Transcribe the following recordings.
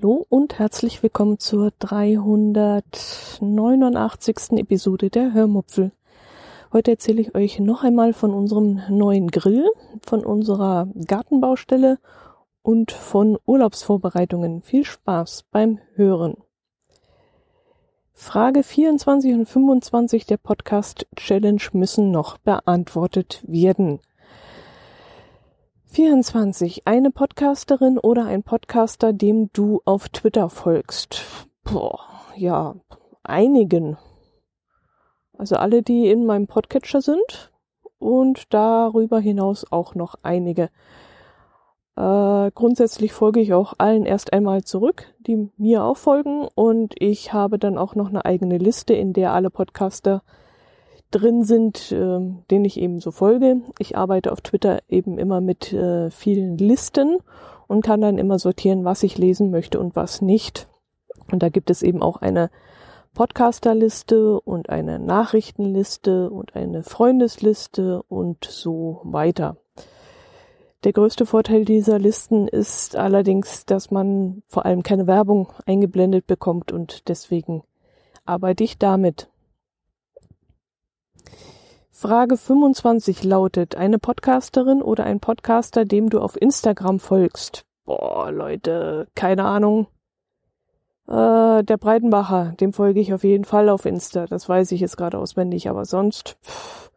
Hallo und herzlich willkommen zur 389. Episode der Hörmupfel. Heute erzähle ich euch noch einmal von unserem neuen Grill, von unserer Gartenbaustelle und von Urlaubsvorbereitungen. Viel Spaß beim Hören. Frage 24 und 25 der Podcast Challenge müssen noch beantwortet werden. 24. Eine Podcasterin oder ein Podcaster, dem du auf Twitter folgst. Boah, ja, einigen. Also alle, die in meinem Podcatcher sind und darüber hinaus auch noch einige. Äh, grundsätzlich folge ich auch allen erst einmal zurück, die mir auch folgen und ich habe dann auch noch eine eigene Liste, in der alle Podcaster drin sind, äh, denen ich eben so folge. Ich arbeite auf Twitter eben immer mit äh, vielen Listen und kann dann immer sortieren, was ich lesen möchte und was nicht. Und da gibt es eben auch eine Podcasterliste und eine Nachrichtenliste und eine Freundesliste und so weiter. Der größte Vorteil dieser Listen ist allerdings, dass man vor allem keine Werbung eingeblendet bekommt und deswegen arbeite ich damit. Frage 25 lautet, eine Podcasterin oder ein Podcaster, dem du auf Instagram folgst? Boah, Leute, keine Ahnung. Äh, der Breitenbacher, dem folge ich auf jeden Fall auf Insta. Das weiß ich jetzt gerade auswendig, aber sonst pff,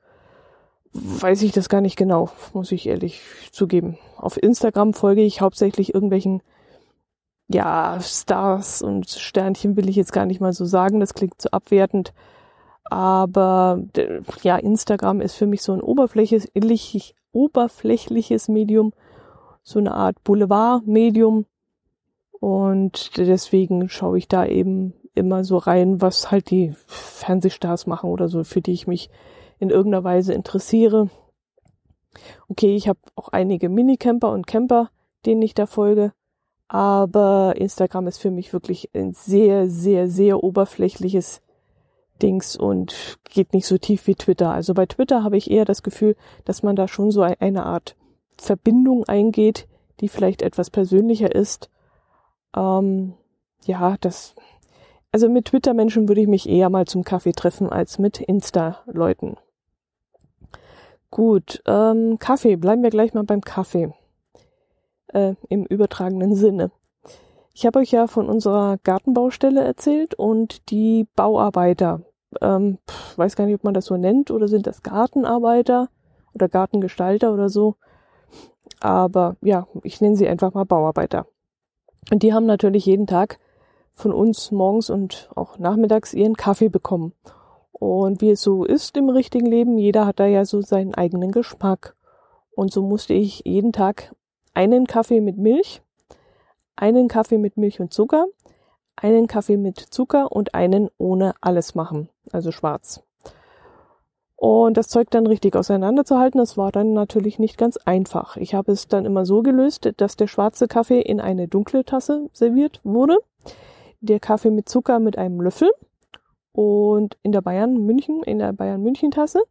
weiß ich das gar nicht genau, muss ich ehrlich zugeben. Auf Instagram folge ich hauptsächlich irgendwelchen ja, Stars und Sternchen will ich jetzt gar nicht mal so sagen, das klingt zu abwertend. Aber ja, Instagram ist für mich so ein oberflächlich, oberflächliches Medium, so eine Art Boulevard-Medium. Und deswegen schaue ich da eben immer so rein, was halt die Fernsehstars machen oder so, für die ich mich in irgendeiner Weise interessiere. Okay, ich habe auch einige Minicamper und Camper, denen ich da folge. Aber Instagram ist für mich wirklich ein sehr, sehr, sehr oberflächliches Dings und geht nicht so tief wie Twitter. Also bei Twitter habe ich eher das Gefühl, dass man da schon so eine Art Verbindung eingeht, die vielleicht etwas persönlicher ist. Ähm, ja, das, also mit Twitter-Menschen würde ich mich eher mal zum Kaffee treffen als mit Insta-Leuten. Gut, ähm, Kaffee, bleiben wir gleich mal beim Kaffee. Äh, Im übertragenen Sinne. Ich habe euch ja von unserer Gartenbaustelle erzählt und die Bauarbeiter, ähm, weiß gar nicht, ob man das so nennt oder sind das Gartenarbeiter oder Gartengestalter oder so. Aber ja, ich nenne sie einfach mal Bauarbeiter. Und die haben natürlich jeden Tag von uns morgens und auch nachmittags ihren Kaffee bekommen. Und wie es so ist im richtigen Leben, jeder hat da ja so seinen eigenen Geschmack. Und so musste ich jeden Tag einen Kaffee mit Milch, einen Kaffee mit Milch und Zucker, einen Kaffee mit Zucker und einen ohne alles machen, also schwarz. Und das Zeug dann richtig auseinanderzuhalten, das war dann natürlich nicht ganz einfach. Ich habe es dann immer so gelöst, dass der schwarze Kaffee in eine dunkle Tasse serviert wurde, der Kaffee mit Zucker mit einem Löffel und in der Bayern München, in der Bayern München Tasse,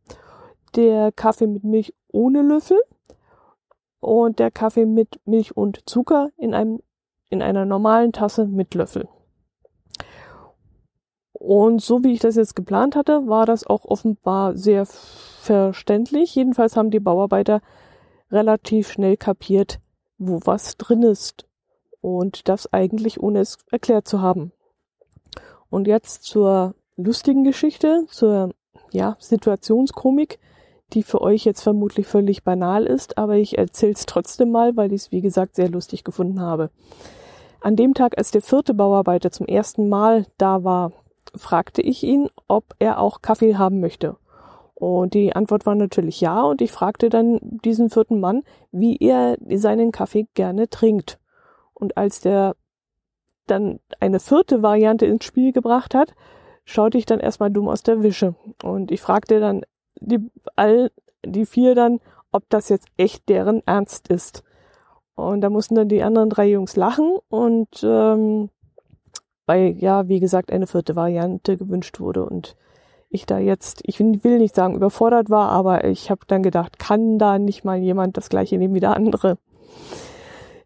der Kaffee mit Milch ohne Löffel und der Kaffee mit Milch und Zucker in einem in einer normalen Tasse mit Löffel. Und so wie ich das jetzt geplant hatte, war das auch offenbar sehr verständlich. Jedenfalls haben die Bauarbeiter relativ schnell kapiert, wo was drin ist. Und das eigentlich ohne es erklärt zu haben. Und jetzt zur lustigen Geschichte, zur ja, Situationskomik, die für euch jetzt vermutlich völlig banal ist, aber ich erzähle es trotzdem mal, weil ich es, wie gesagt, sehr lustig gefunden habe. An dem Tag, als der vierte Bauarbeiter zum ersten Mal da war, fragte ich ihn, ob er auch Kaffee haben möchte. Und die Antwort war natürlich ja. Und ich fragte dann diesen vierten Mann, wie er seinen Kaffee gerne trinkt. Und als der dann eine vierte Variante ins Spiel gebracht hat, schaute ich dann erstmal dumm aus der Wische. Und ich fragte dann die, all, die vier dann, ob das jetzt echt deren Ernst ist. Und da mussten dann die anderen drei Jungs lachen und ähm, weil ja, wie gesagt, eine vierte Variante gewünscht wurde und ich da jetzt, ich will nicht sagen überfordert war, aber ich habe dann gedacht, kann da nicht mal jemand das gleiche nehmen wie der andere?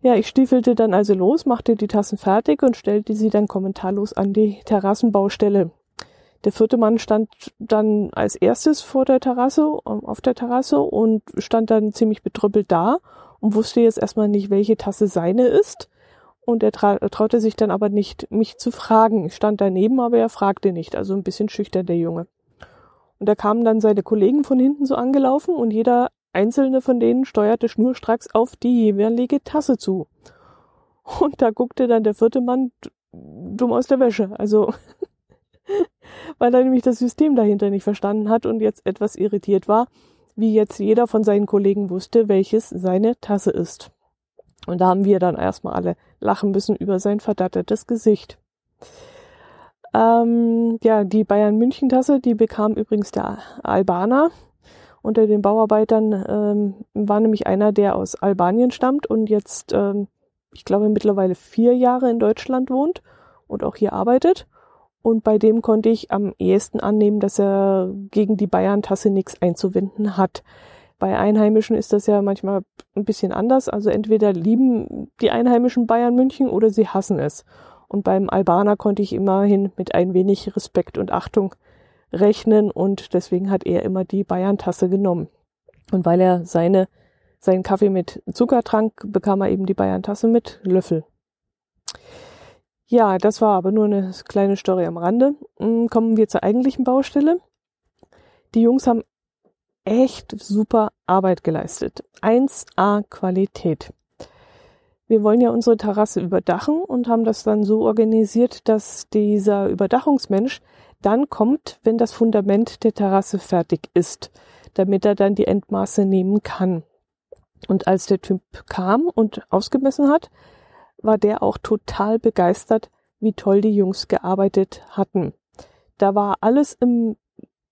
Ja, ich stiefelte dann also los, machte die Tassen fertig und stellte sie dann kommentarlos an die Terrassenbaustelle. Der vierte Mann stand dann als erstes vor der Terrasse, auf der Terrasse und stand dann ziemlich betrüppelt da und wusste jetzt erstmal nicht, welche Tasse seine ist. Und er tra traute sich dann aber nicht, mich zu fragen. Ich stand daneben, aber er fragte nicht. Also ein bisschen schüchtern, der Junge. Und da kamen dann seine Kollegen von hinten so angelaufen und jeder einzelne von denen steuerte schnurstracks auf die jeweilige Tasse zu. Und da guckte dann der vierte Mann dumm aus der Wäsche. Also, weil er nämlich das System dahinter nicht verstanden hat und jetzt etwas irritiert war, wie jetzt jeder von seinen Kollegen wusste, welches seine Tasse ist. Und da haben wir dann erstmal alle lachen müssen über sein verdattertes Gesicht. Ähm, ja, die Bayern München Tasse, die bekam übrigens der Albaner. Unter den Bauarbeitern ähm, war nämlich einer, der aus Albanien stammt und jetzt, ähm, ich glaube, mittlerweile vier Jahre in Deutschland wohnt und auch hier arbeitet. Und bei dem konnte ich am ehesten annehmen, dass er gegen die Bayern-Tasse nichts einzuwenden hat. Bei Einheimischen ist das ja manchmal ein bisschen anders. Also entweder lieben die Einheimischen Bayern München oder sie hassen es. Und beim Albaner konnte ich immerhin mit ein wenig Respekt und Achtung rechnen und deswegen hat er immer die Bayern-Tasse genommen. Und weil er seine, seinen Kaffee mit Zucker trank, bekam er eben die Bayern-Tasse mit Löffel. Ja, das war aber nur eine kleine Story am Rande. Hm, kommen wir zur eigentlichen Baustelle. Die Jungs haben echt super Arbeit geleistet. 1A Qualität. Wir wollen ja unsere Terrasse überdachen und haben das dann so organisiert, dass dieser Überdachungsmensch dann kommt, wenn das Fundament der Terrasse fertig ist, damit er dann die Endmaße nehmen kann. Und als der Typ kam und ausgemessen hat, war der auch total begeistert, wie toll die Jungs gearbeitet hatten. Da war alles im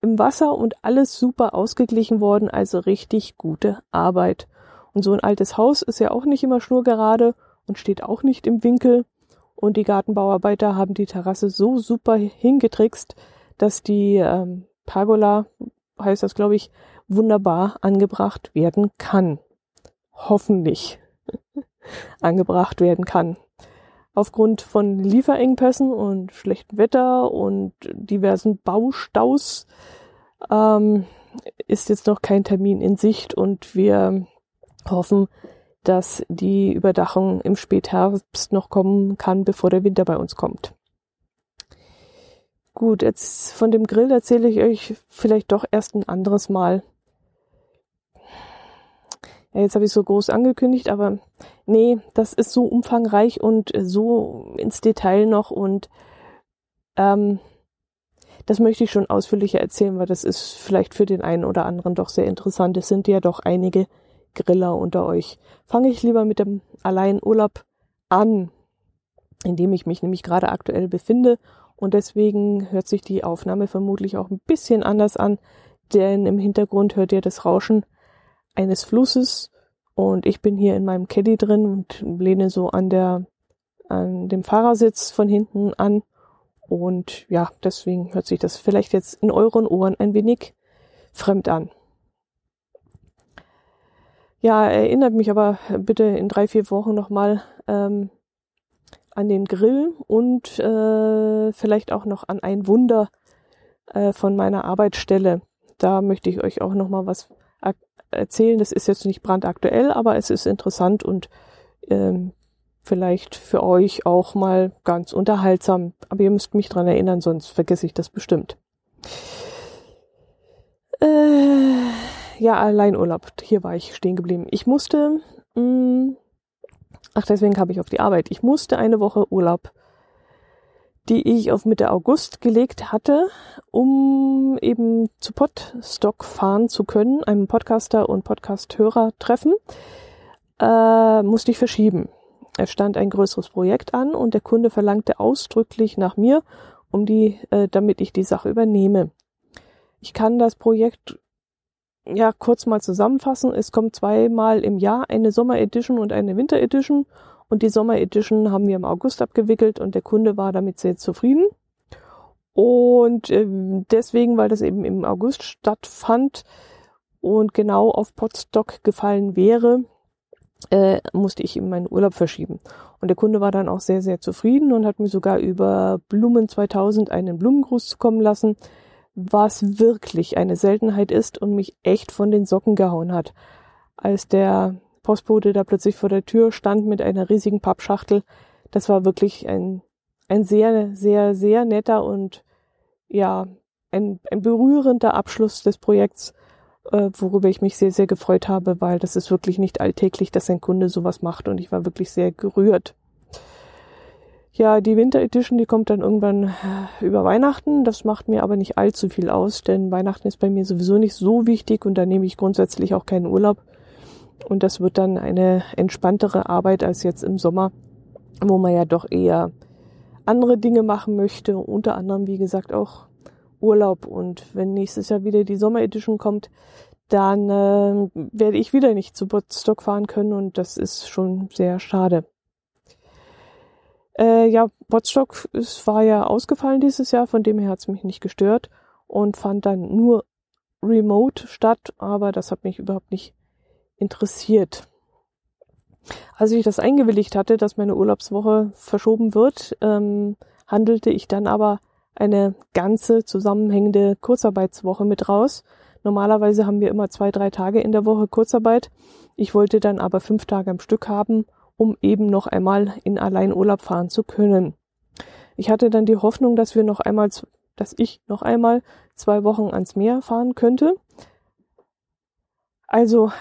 im Wasser und alles super ausgeglichen worden, also richtig gute Arbeit. Und so ein altes Haus ist ja auch nicht immer schnurgerade und steht auch nicht im Winkel. Und die Gartenbauarbeiter haben die Terrasse so super hingetrickst, dass die ähm, Pergola, heißt das glaube ich, wunderbar angebracht werden kann. Hoffentlich angebracht werden kann. Aufgrund von Lieferengpässen und schlechtem Wetter und diversen Baustaus ähm, ist jetzt noch kein Termin in Sicht und wir hoffen, dass die Überdachung im Spätherbst noch kommen kann, bevor der Winter bei uns kommt. Gut, jetzt von dem Grill erzähle ich euch vielleicht doch erst ein anderes Mal. Ja, jetzt habe ich so groß angekündigt, aber nee, das ist so umfangreich und so ins Detail noch und ähm, das möchte ich schon ausführlicher erzählen, weil das ist vielleicht für den einen oder anderen doch sehr interessant. Es sind ja doch einige Griller unter euch. Fange ich lieber mit dem Alleinurlaub an, in dem ich mich nämlich gerade aktuell befinde. Und deswegen hört sich die Aufnahme vermutlich auch ein bisschen anders an, denn im Hintergrund hört ihr das Rauschen eines Flusses und ich bin hier in meinem Caddy drin und lehne so an der an dem Fahrersitz von hinten an und ja, deswegen hört sich das vielleicht jetzt in euren Ohren ein wenig fremd an. Ja, erinnert mich aber bitte in drei, vier Wochen nochmal ähm, an den Grill und äh, vielleicht auch noch an ein Wunder äh, von meiner Arbeitsstelle. Da möchte ich euch auch nochmal was erzählen. Das ist jetzt nicht brandaktuell, aber es ist interessant und ähm, vielleicht für euch auch mal ganz unterhaltsam. Aber ihr müsst mich dran erinnern, sonst vergesse ich das bestimmt. Äh, ja, Alleinurlaub. Hier war ich stehen geblieben. Ich musste, mh, mm, ach, deswegen habe ich auf die Arbeit. Ich musste eine Woche Urlaub, die ich auf Mitte August gelegt hatte, um eben zu Podstock fahren zu können, einem Podcaster und Podcasthörer treffen, äh, musste ich verschieben. Es stand ein größeres Projekt an und der Kunde verlangte ausdrücklich nach mir, um die, äh, damit ich die Sache übernehme. Ich kann das Projekt ja, kurz mal zusammenfassen. Es kommt zweimal im Jahr eine Sommer Edition und eine Winter Edition. Und die Sommer Edition haben wir im August abgewickelt und der Kunde war damit sehr zufrieden. Und äh, deswegen, weil das eben im August stattfand und genau auf Podstock gefallen wäre, äh, musste ich ihm meinen Urlaub verschieben. Und der Kunde war dann auch sehr, sehr zufrieden und hat mir sogar über Blumen 2000 einen Blumengruß zukommen lassen, was wirklich eine Seltenheit ist und mich echt von den Socken gehauen hat. Als der Postbote da plötzlich vor der Tür stand mit einer riesigen Pappschachtel, das war wirklich ein, ein sehr, sehr, sehr netter und ja, ein, ein berührender Abschluss des Projekts äh, worüber ich mich sehr, sehr gefreut habe, weil das ist wirklich nicht alltäglich, dass ein Kunde sowas macht und ich war wirklich sehr gerührt. Ja, die Winter Edition, die kommt dann irgendwann äh, über Weihnachten. Das macht mir aber nicht allzu viel aus, denn Weihnachten ist bei mir sowieso nicht so wichtig und da nehme ich grundsätzlich auch keinen Urlaub. Und das wird dann eine entspanntere Arbeit als jetzt im Sommer, wo man ja doch eher andere Dinge machen möchte, unter anderem, wie gesagt, auch Urlaub. Und wenn nächstes Jahr wieder die Sommer Edition kommt, dann äh, werde ich wieder nicht zu Botstock fahren können. Und das ist schon sehr schade. Äh, ja, Botstock es war ja ausgefallen dieses Jahr, von dem her hat es mich nicht gestört. Und fand dann nur remote statt, aber das hat mich überhaupt nicht interessiert. Als ich das eingewilligt hatte, dass meine Urlaubswoche verschoben wird, ähm, handelte ich dann aber eine ganze zusammenhängende Kurzarbeitswoche mit raus. Normalerweise haben wir immer zwei, drei Tage in der Woche Kurzarbeit. Ich wollte dann aber fünf Tage am Stück haben, um eben noch einmal in Alleinurlaub fahren zu können. Ich hatte dann die Hoffnung, dass wir noch einmal, dass ich noch einmal zwei Wochen ans Meer fahren könnte. Also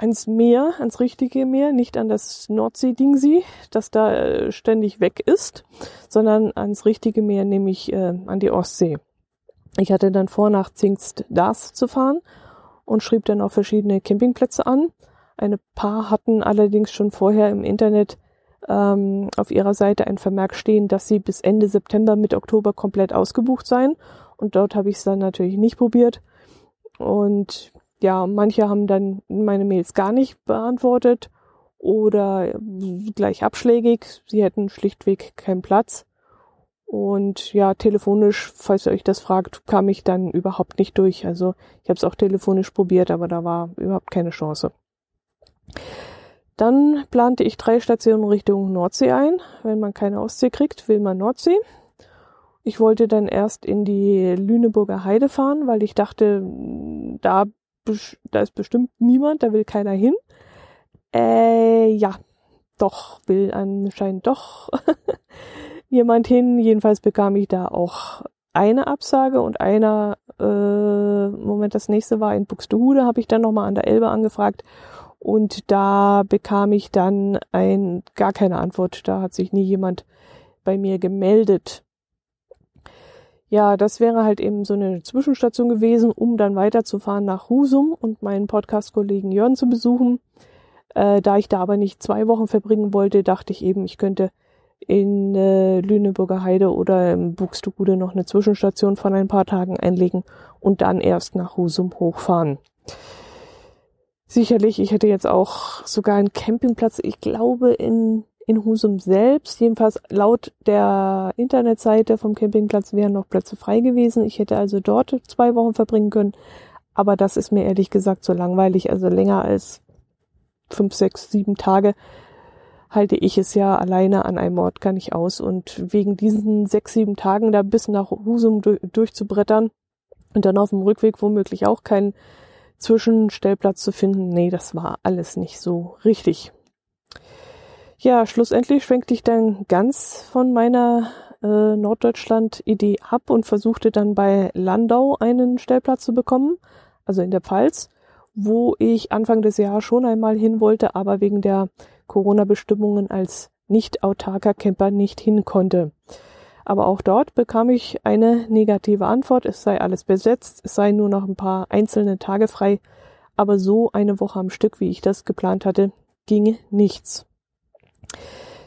ans Meer, ans richtige Meer, nicht an das Nordsee-Dingsy, das da äh, ständig weg ist, sondern ans richtige Meer, nämlich äh, an die Ostsee. Ich hatte dann vor, nach Zingst Dars zu fahren und schrieb dann auch verschiedene Campingplätze an. Eine paar hatten allerdings schon vorher im Internet ähm, auf ihrer Seite ein Vermerk stehen, dass sie bis Ende September mit Oktober komplett ausgebucht seien. Und dort habe ich es dann natürlich nicht probiert. Und ja, manche haben dann meine Mails gar nicht beantwortet oder gleich abschlägig. Sie hätten schlichtweg keinen Platz. Und ja, telefonisch, falls ihr euch das fragt, kam ich dann überhaupt nicht durch. Also ich habe es auch telefonisch probiert, aber da war überhaupt keine Chance. Dann plante ich drei Stationen Richtung Nordsee ein. Wenn man keine Ostsee kriegt, will man Nordsee. Ich wollte dann erst in die Lüneburger Heide fahren, weil ich dachte, da da ist bestimmt niemand, da will keiner hin. Äh, ja, doch, will anscheinend doch jemand hin. Jedenfalls bekam ich da auch eine Absage und einer, äh, Moment, das nächste war in Buxtehude, habe ich dann nochmal an der Elbe angefragt und da bekam ich dann ein, gar keine Antwort. Da hat sich nie jemand bei mir gemeldet ja, das wäre halt eben so eine Zwischenstation gewesen, um dann weiterzufahren nach Husum und meinen Podcast-Kollegen Jörn zu besuchen. Äh, da ich da aber nicht zwei Wochen verbringen wollte, dachte ich eben, ich könnte in äh, Lüneburger Heide oder im Buxtehude noch eine Zwischenstation von ein paar Tagen einlegen und dann erst nach Husum hochfahren. Sicherlich, ich hätte jetzt auch sogar einen Campingplatz, ich glaube in in Husum selbst, jedenfalls laut der Internetseite vom Campingplatz wären noch Plätze frei gewesen. Ich hätte also dort zwei Wochen verbringen können. Aber das ist mir ehrlich gesagt so langweilig. Also länger als fünf, sechs, sieben Tage halte ich es ja alleine an einem Ort gar nicht aus. Und wegen diesen sechs, sieben Tagen da bis nach Husum durchzubrettern und dann auf dem Rückweg womöglich auch keinen Zwischenstellplatz zu finden, nee, das war alles nicht so richtig. Ja, schlussendlich schwenkte ich dann ganz von meiner äh, Norddeutschland-Idee ab und versuchte dann bei Landau einen Stellplatz zu bekommen, also in der Pfalz, wo ich Anfang des Jahres schon einmal hin wollte, aber wegen der Corona-Bestimmungen als nicht autarker Camper nicht hin konnte. Aber auch dort bekam ich eine negative Antwort, es sei alles besetzt, es sei nur noch ein paar einzelne Tage frei, aber so eine Woche am Stück, wie ich das geplant hatte, ging nichts.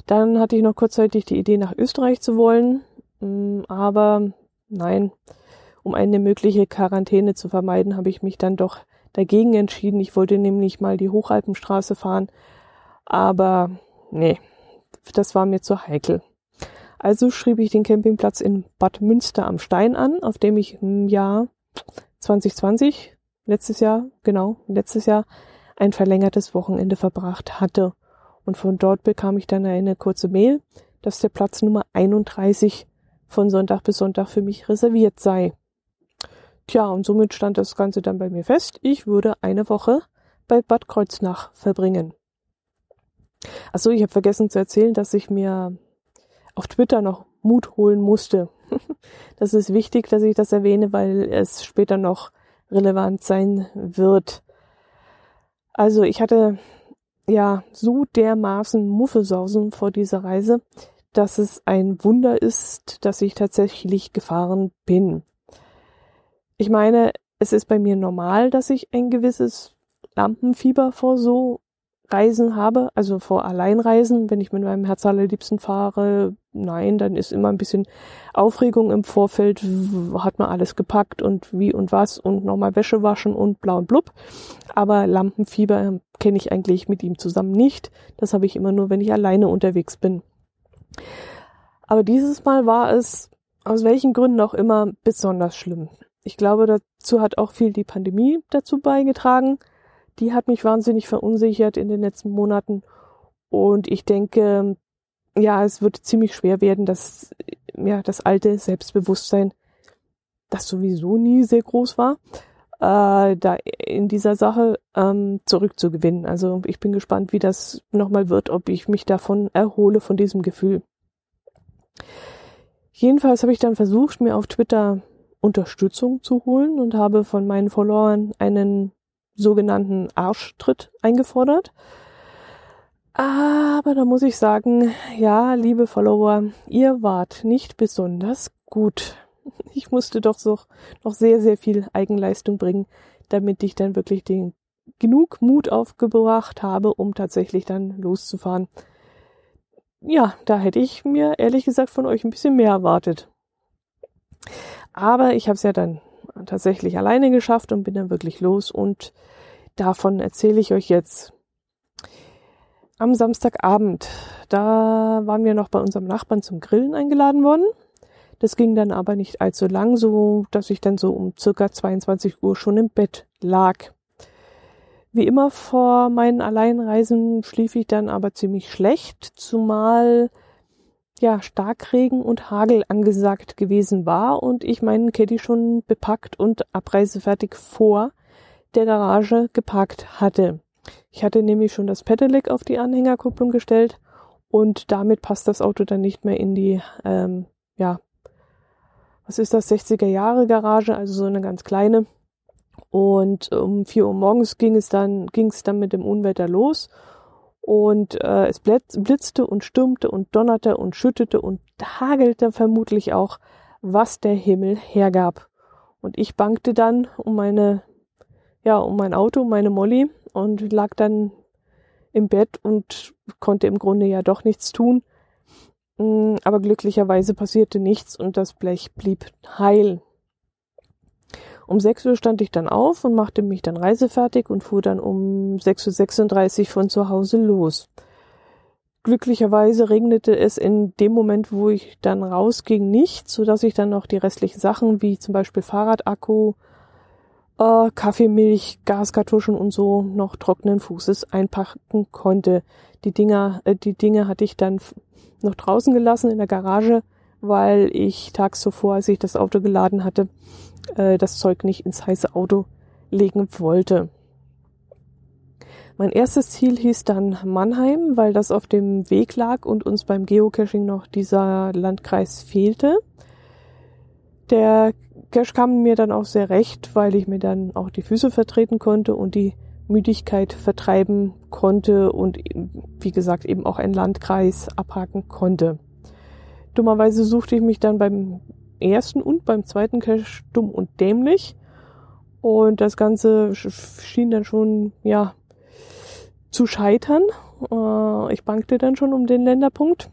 Dann hatte ich noch kurzzeitig die Idee, nach Österreich zu wollen, mm, aber nein, um eine mögliche Quarantäne zu vermeiden, habe ich mich dann doch dagegen entschieden. Ich wollte nämlich mal die Hochalpenstraße fahren, aber nee, das war mir zu heikel. Also schrieb ich den Campingplatz in Bad Münster am Stein an, auf dem ich im Jahr 2020, letztes Jahr, genau, letztes Jahr, ein verlängertes Wochenende verbracht hatte. Und von dort bekam ich dann eine kurze Mail, dass der Platz Nummer 31 von Sonntag bis Sonntag für mich reserviert sei. Tja, und somit stand das Ganze dann bei mir fest. Ich würde eine Woche bei Bad Kreuznach verbringen. Achso, ich habe vergessen zu erzählen, dass ich mir auf Twitter noch Mut holen musste. das ist wichtig, dass ich das erwähne, weil es später noch relevant sein wird. Also ich hatte ja so dermaßen Muffelsausen vor dieser Reise, dass es ein Wunder ist, dass ich tatsächlich gefahren bin. Ich meine, es ist bei mir normal, dass ich ein gewisses Lampenfieber vor so Reisen habe, also vor Alleinreisen, wenn ich mit meinem Herz allerliebsten fahre, nein, dann ist immer ein bisschen Aufregung im Vorfeld, hat man alles gepackt und wie und was und nochmal Wäsche waschen und blau und blub. Aber Lampenfieber kenne ich eigentlich mit ihm zusammen nicht. Das habe ich immer nur, wenn ich alleine unterwegs bin. Aber dieses Mal war es aus welchen Gründen auch immer besonders schlimm. Ich glaube, dazu hat auch viel die Pandemie dazu beigetragen die hat mich wahnsinnig verunsichert in den letzten Monaten. Und ich denke, ja, es wird ziemlich schwer werden, dass ja, das alte Selbstbewusstsein, das sowieso nie sehr groß war, äh, da in dieser Sache ähm, zurückzugewinnen. Also ich bin gespannt, wie das nochmal wird, ob ich mich davon erhole, von diesem Gefühl. Jedenfalls habe ich dann versucht, mir auf Twitter Unterstützung zu holen und habe von meinen Followern einen sogenannten Arschtritt eingefordert. Aber da muss ich sagen, ja, liebe Follower, ihr wart nicht besonders gut. Ich musste doch so noch sehr, sehr viel Eigenleistung bringen, damit ich dann wirklich den genug Mut aufgebracht habe, um tatsächlich dann loszufahren. Ja, da hätte ich mir ehrlich gesagt von euch ein bisschen mehr erwartet. Aber ich habe es ja dann tatsächlich alleine geschafft und bin dann wirklich los und davon erzähle ich euch jetzt. Am Samstagabend, da waren wir noch bei unserem Nachbarn zum Grillen eingeladen worden. Das ging dann aber nicht allzu lang, so dass ich dann so um circa 22 Uhr schon im Bett lag. Wie immer vor meinen Alleinreisen schlief ich dann aber ziemlich schlecht, zumal ja, Starkregen und Hagel angesagt gewesen war und ich meinen Caddy schon bepackt und abreisefertig vor der Garage geparkt hatte. Ich hatte nämlich schon das Pedelec auf die Anhängerkupplung gestellt und damit passt das Auto dann nicht mehr in die, ähm, ja, was ist das, 60er Jahre Garage, also so eine ganz kleine. Und um vier Uhr morgens ging es dann, ging es dann mit dem Unwetter los und äh, es blitzte und stürmte und donnerte und schüttete und hagelte vermutlich auch, was der Himmel hergab. Und ich bangte dann um meine, ja, um mein Auto, meine Molly und lag dann im Bett und konnte im Grunde ja doch nichts tun. Mm, aber glücklicherweise passierte nichts und das Blech blieb heil. Um 6 Uhr stand ich dann auf und machte mich dann reisefertig und fuhr dann um 6.36 Uhr von zu Hause los. Glücklicherweise regnete es in dem Moment, wo ich dann rausging, nicht, so dass ich dann noch die restlichen Sachen wie zum Beispiel Fahrradakku, äh, Kaffeemilch, Gaskartuschen und so noch trockenen Fußes einpacken konnte. Die Dinger, äh, die Dinge hatte ich dann noch draußen gelassen in der Garage, weil ich tags zuvor, als ich das Auto geladen hatte, äh, das Zeug nicht ins heiße Auto legen wollte. Mein erstes Ziel hieß dann Mannheim, weil das auf dem Weg lag und uns beim Geocaching noch dieser Landkreis fehlte. Der Cache kam mir dann auch sehr recht, weil ich mir dann auch die Füße vertreten konnte und die Müdigkeit vertreiben konnte und wie gesagt eben auch einen Landkreis abhaken konnte. Dummerweise suchte ich mich dann beim ersten und beim zweiten Cache dumm und dämlich. Und das Ganze schien dann schon, ja, zu scheitern. Äh, ich bankte dann schon um den Länderpunkt.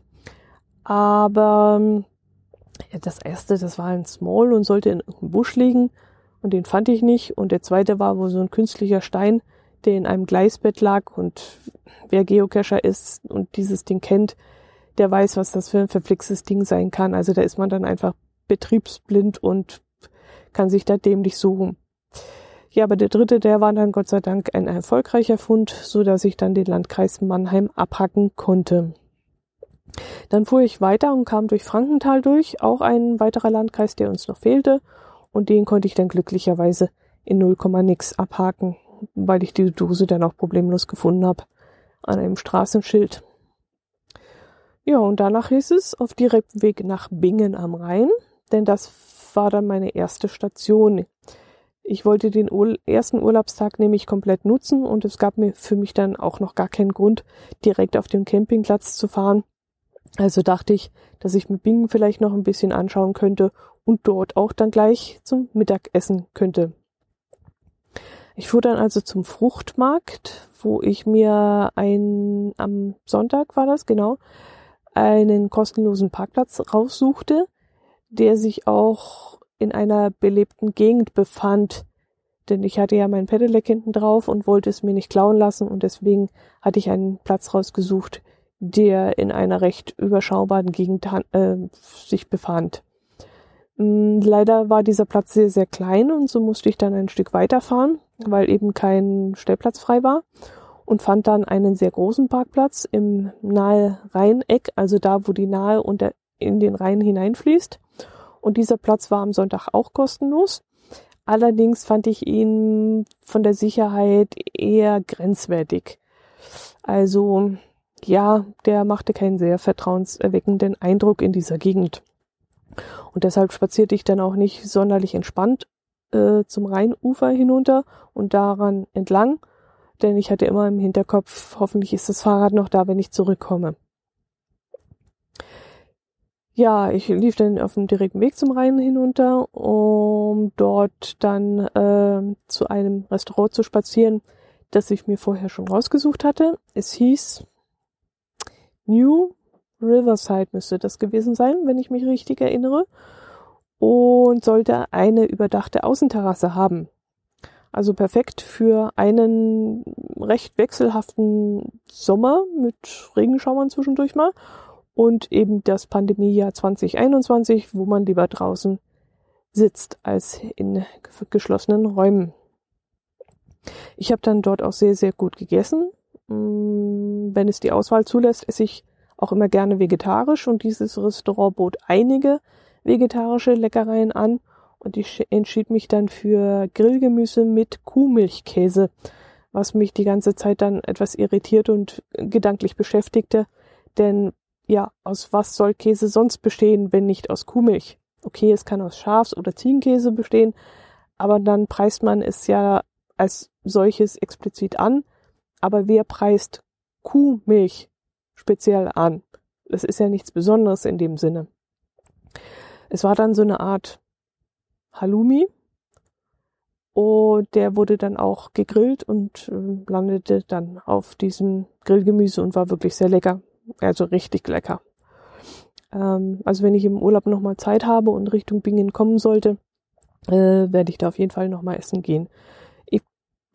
Aber das erste, das war ein Small und sollte in einem Busch liegen. Und den fand ich nicht. Und der zweite war wohl so ein künstlicher Stein, der in einem Gleisbett lag. Und wer Geocacher ist und dieses Ding kennt, der weiß, was das für ein verflixtes Ding sein kann. Also da ist man dann einfach betriebsblind und kann sich da dämlich suchen. Ja, aber der dritte, der war dann Gott sei Dank ein erfolgreicher Fund, so dass ich dann den Landkreis Mannheim abhacken konnte. Dann fuhr ich weiter und kam durch Frankenthal durch, auch ein weiterer Landkreis, der uns noch fehlte. Und den konnte ich dann glücklicherweise in 0, nix abhaken, weil ich die Dose dann auch problemlos gefunden habe an einem Straßenschild. Ja, und danach hieß es auf direktem Weg nach Bingen am Rhein, denn das war dann meine erste Station. Ich wollte den ersten Urlaubstag nämlich komplett nutzen und es gab mir für mich dann auch noch gar keinen Grund, direkt auf den Campingplatz zu fahren. Also dachte ich, dass ich mir Bingen vielleicht noch ein bisschen anschauen könnte und dort auch dann gleich zum Mittagessen könnte. Ich fuhr dann also zum Fruchtmarkt, wo ich mir ein, am Sonntag war das, genau, einen kostenlosen Parkplatz raussuchte, der sich auch in einer belebten Gegend befand. Denn ich hatte ja mein Pedelec hinten drauf und wollte es mir nicht klauen lassen und deswegen hatte ich einen Platz rausgesucht, der in einer recht überschaubaren Gegend äh, sich befand. Mm, leider war dieser Platz sehr, sehr klein und so musste ich dann ein Stück weiterfahren, weil eben kein Stellplatz frei war und fand dann einen sehr großen Parkplatz im nahe Rheineck, also da, wo die Nahe unter in den Rhein hineinfließt. Und dieser Platz war am Sonntag auch kostenlos. Allerdings fand ich ihn von der Sicherheit eher grenzwertig. Also ja, der machte keinen sehr vertrauenserweckenden Eindruck in dieser Gegend. Und deshalb spazierte ich dann auch nicht sonderlich entspannt äh, zum Rheinufer hinunter und daran entlang, denn ich hatte immer im Hinterkopf, hoffentlich ist das Fahrrad noch da, wenn ich zurückkomme. Ja, ich lief dann auf dem direkten Weg zum Rhein hinunter, um dort dann äh, zu einem Restaurant zu spazieren, das ich mir vorher schon rausgesucht hatte. Es hieß New Riverside müsste das gewesen sein, wenn ich mich richtig erinnere, und sollte eine überdachte Außenterrasse haben. Also perfekt für einen recht wechselhaften Sommer mit Regenschauern zwischendurch mal und eben das Pandemiejahr 2021, wo man lieber draußen sitzt als in geschlossenen Räumen. Ich habe dann dort auch sehr, sehr gut gegessen. Mm, wenn es die Auswahl zulässt, esse ich auch immer gerne vegetarisch und dieses Restaurant bot einige vegetarische Leckereien an und ich entschied mich dann für Grillgemüse mit Kuhmilchkäse, was mich die ganze Zeit dann etwas irritiert und gedanklich beschäftigte, denn ja, aus was soll Käse sonst bestehen, wenn nicht aus Kuhmilch? Okay, es kann aus Schafs- oder Ziegenkäse bestehen, aber dann preist man es ja als solches explizit an, aber wer preist Kuhmilch speziell an? Das ist ja nichts Besonderes in dem Sinne. Es war dann so eine Art Halloumi. Und der wurde dann auch gegrillt und äh, landete dann auf diesem Grillgemüse und war wirklich sehr lecker. Also richtig lecker. Ähm, also wenn ich im Urlaub nochmal Zeit habe und Richtung Bingen kommen sollte, äh, werde ich da auf jeden Fall nochmal essen gehen. Ich,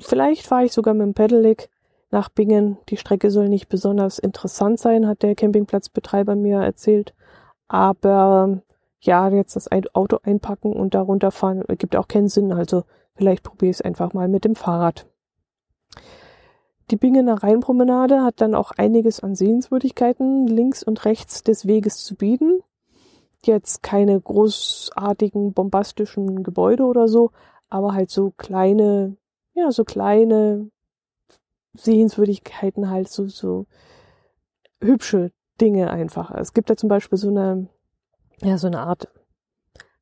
vielleicht fahre ich sogar mit dem Pedelec nach Bingen. Die Strecke soll nicht besonders interessant sein, hat der Campingplatzbetreiber mir erzählt. Aber ja, jetzt das Auto einpacken und da runterfahren, gibt auch keinen Sinn. Also vielleicht probiere ich es einfach mal mit dem Fahrrad. Die Bingener Rheinpromenade hat dann auch einiges an Sehenswürdigkeiten links und rechts des Weges zu bieten. Jetzt keine großartigen, bombastischen Gebäude oder so, aber halt so kleine, ja, so kleine Sehenswürdigkeiten halt, so, so hübsche Dinge einfach. Es gibt da zum Beispiel so eine ja, so eine Art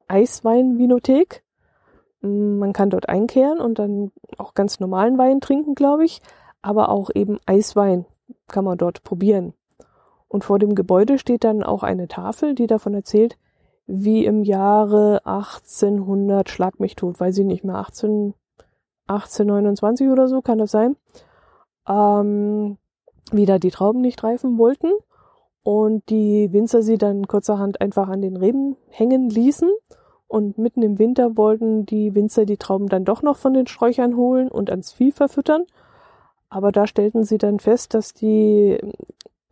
Eiswein-Vinothek. Mm, man kann dort einkehren und dann auch ganz normalen Wein trinken, glaube ich. Aber auch eben Eiswein kann man dort probieren. Und vor dem Gebäude steht dann auch eine Tafel, die davon erzählt, wie im Jahre 1800 Schlag mich tot, weiß ich nicht mehr, 18, 1829 oder so kann das sein, ähm, wie die Trauben nicht reifen wollten und die Winzer sie dann kurzerhand einfach an den Reben hängen ließen. Und mitten im Winter wollten die Winzer die Trauben dann doch noch von den Sträuchern holen und ans Vieh verfüttern. Aber da stellten sie dann fest, dass die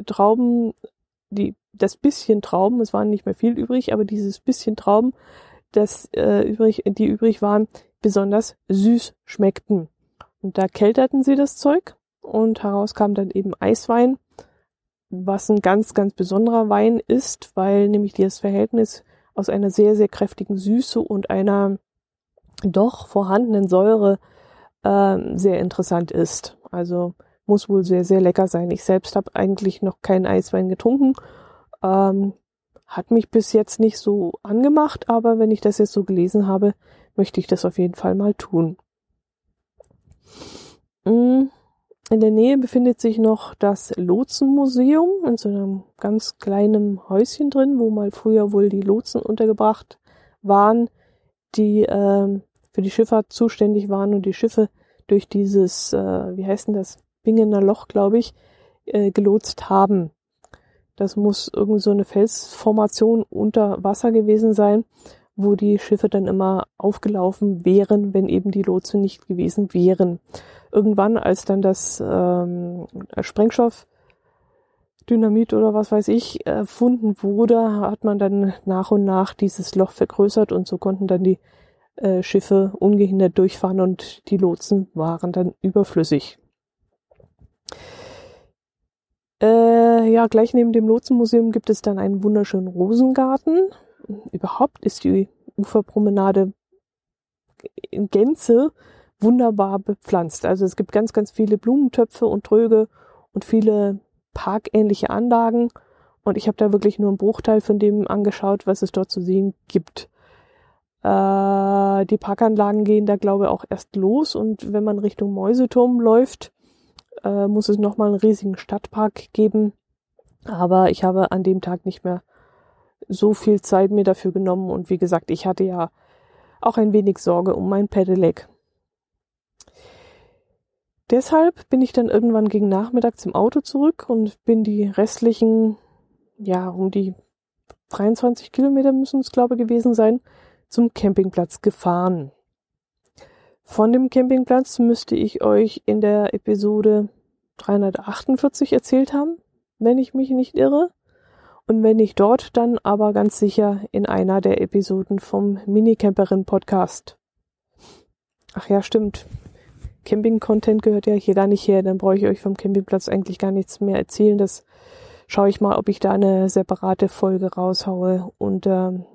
Trauben, die, das bisschen Trauben, es waren nicht mehr viel übrig, aber dieses bisschen Trauben, das äh, übrig, die übrig waren, besonders süß schmeckten. Und da kälterten sie das Zeug und heraus kam dann eben Eiswein, was ein ganz, ganz besonderer Wein ist, weil nämlich das Verhältnis aus einer sehr, sehr kräftigen Süße und einer doch vorhandenen Säure äh, sehr interessant ist. Also muss wohl sehr, sehr lecker sein. Ich selbst habe eigentlich noch keinen Eiswein getrunken. Ähm, hat mich bis jetzt nicht so angemacht, aber wenn ich das jetzt so gelesen habe, möchte ich das auf jeden Fall mal tun. Mm, in der Nähe befindet sich noch das Lotsenmuseum in so einem ganz kleinen Häuschen drin, wo mal früher wohl die Lotsen untergebracht waren, die äh, für die Schifffahrt zuständig waren und die Schiffe durch dieses, äh, wie heißt denn das, Bingener Loch, glaube ich, äh, gelotst haben. Das muss irgend so eine Felsformation unter Wasser gewesen sein, wo die Schiffe dann immer aufgelaufen wären, wenn eben die Lotsen nicht gewesen wären. Irgendwann, als dann das ähm, Sprengstoff Dynamit oder was weiß ich erfunden wurde, hat man dann nach und nach dieses Loch vergrößert und so konnten dann die äh, Schiffe ungehindert durchfahren und die Lotsen waren dann überflüssig. Äh, ja, gleich neben dem Lotsenmuseum gibt es dann einen wunderschönen Rosengarten. Überhaupt ist die Uferpromenade in Gänze wunderbar bepflanzt. Also es gibt ganz, ganz viele Blumentöpfe und Tröge und viele parkähnliche Anlagen. Und ich habe da wirklich nur einen Bruchteil von dem angeschaut, was es dort zu sehen gibt. Äh, die Parkanlagen gehen da, glaube ich, auch erst los. Und wenn man Richtung Mäuseturm läuft, äh, muss es nochmal einen riesigen Stadtpark geben. Aber ich habe an dem Tag nicht mehr so viel Zeit mir dafür genommen. Und wie gesagt, ich hatte ja auch ein wenig Sorge um mein Pedelec. Deshalb bin ich dann irgendwann gegen Nachmittag zum Auto zurück und bin die restlichen, ja, um die 23 Kilometer müssen es, glaube ich, gewesen sein, zum Campingplatz gefahren. Von dem Campingplatz müsste ich euch in der Episode 348 erzählt haben, wenn ich mich nicht irre. Und wenn nicht dort, dann aber ganz sicher in einer der Episoden vom Minicamperin Podcast. Ach ja, stimmt. Camping-Content gehört ja hier gar nicht her, dann brauche ich euch vom Campingplatz eigentlich gar nichts mehr erzählen. Das schaue ich mal, ob ich da eine separate Folge raushaue unter,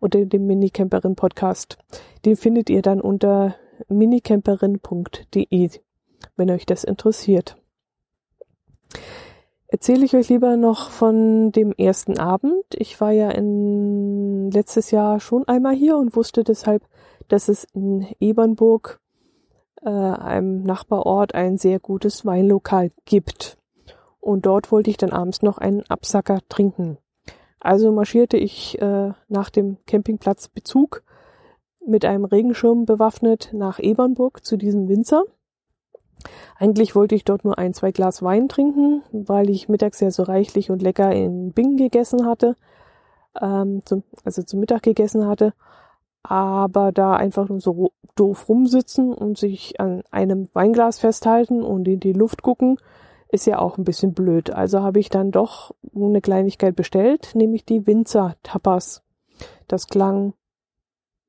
unter dem Minicamperin Podcast. Den findet ihr dann unter minicamperin.de, wenn euch das interessiert. Erzähle ich euch lieber noch von dem ersten Abend. Ich war ja in letztes Jahr schon einmal hier und wusste deshalb, dass es in Ebernburg, äh, einem Nachbarort, ein sehr gutes Weinlokal gibt. Und dort wollte ich dann abends noch einen Absacker trinken. Also marschierte ich äh, nach dem Campingplatzbezug mit einem Regenschirm bewaffnet nach Ebernburg zu diesem Winzer. Eigentlich wollte ich dort nur ein, zwei Glas Wein trinken, weil ich mittags ja so reichlich und lecker in Bing gegessen hatte, ähm, zum, also zum Mittag gegessen hatte. Aber da einfach nur so doof rumsitzen und sich an einem Weinglas festhalten und in die Luft gucken, ist ja auch ein bisschen blöd. Also habe ich dann doch eine Kleinigkeit bestellt, nämlich die Winzer Tapas. Das klang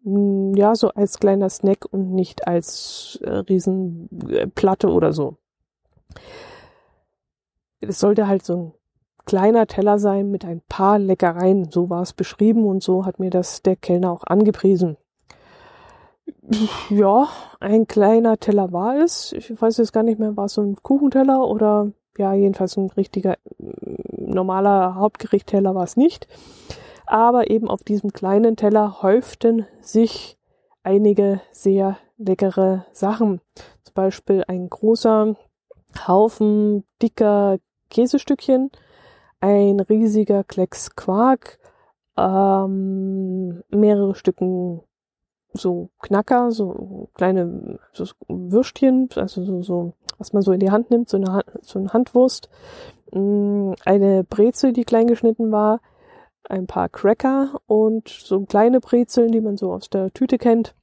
hm, ja, so als kleiner Snack und nicht als äh, Riesenplatte oder so. Es sollte halt so ein kleiner Teller sein mit ein paar Leckereien. So war es beschrieben und so hat mir das der Kellner auch angepriesen. Ja, ein kleiner Teller war es. Ich weiß jetzt gar nicht mehr, war es so ein Kuchenteller oder ja, jedenfalls ein richtiger normaler Hauptgerichtteller war es nicht aber eben auf diesem kleinen Teller häuften sich einige sehr leckere Sachen. Zum Beispiel ein großer Haufen dicker Käsestückchen, ein riesiger Klecks Quark, ähm, mehrere Stücken so Knacker, so kleine so Würstchen, also so, so, was man so in die Hand nimmt, so eine, so eine Handwurst, mm, eine Brezel, die klein geschnitten war, ein paar Cracker und so kleine Brezeln, die man so aus der Tüte kennt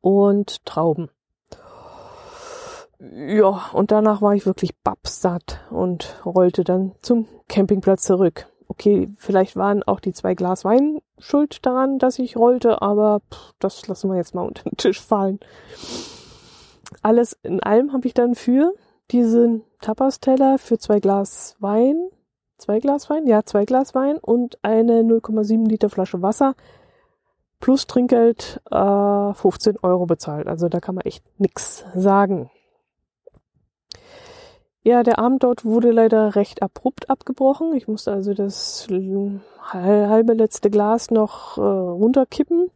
und Trauben. Ja, und danach war ich wirklich babsatt und rollte dann zum Campingplatz zurück. okay, vielleicht waren auch die zwei Glas Wein schuld daran, dass ich rollte, aber pff, das lassen wir jetzt mal unter den Tisch fallen. Alles in allem habe ich dann für diesen Tapas-Teller für zwei Glas Wein, zwei Glas Wein, ja, zwei Glas Wein und eine 0,7 Liter Flasche Wasser plus Trinkgeld äh, 15 Euro bezahlt. Also da kann man echt nix sagen. Ja, der Abend dort wurde leider recht abrupt abgebrochen. Ich musste also das halbe letzte Glas noch äh, runterkippen,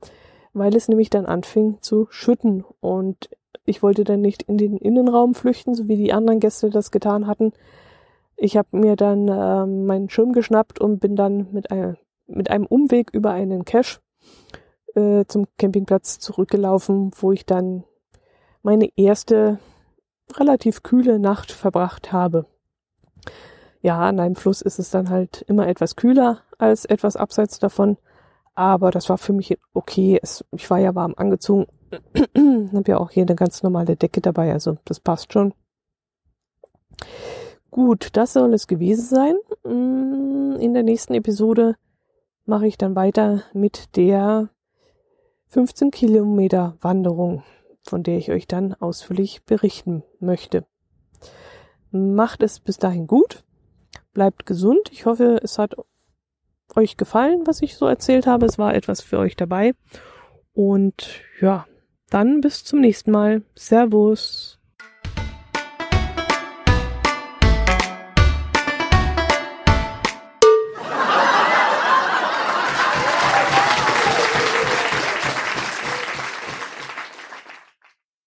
weil es nämlich dann anfing zu schütten. Und ich wollte dann nicht in den Innenraum flüchten, so wie die anderen Gäste das getan hatten. Ich habe mir dann äh, meinen Schirm geschnappt und bin dann mit, ein, mit einem Umweg über einen Cache äh, zum Campingplatz zurückgelaufen, wo ich dann meine erste relativ kühle Nacht verbracht habe. Ja, an einem Fluss ist es dann halt immer etwas kühler als etwas abseits davon. Aber das war für mich okay. Es, ich war ja warm angezogen. habe ja auch hier eine ganz normale Decke dabei. Also das passt schon. Gut, das soll es gewesen sein. Mm, in der nächsten Episode mache ich dann weiter mit der 15 Kilometer Wanderung von der ich euch dann ausführlich berichten möchte. Macht es bis dahin gut, bleibt gesund. Ich hoffe, es hat euch gefallen, was ich so erzählt habe. Es war etwas für euch dabei. Und ja, dann bis zum nächsten Mal. Servus.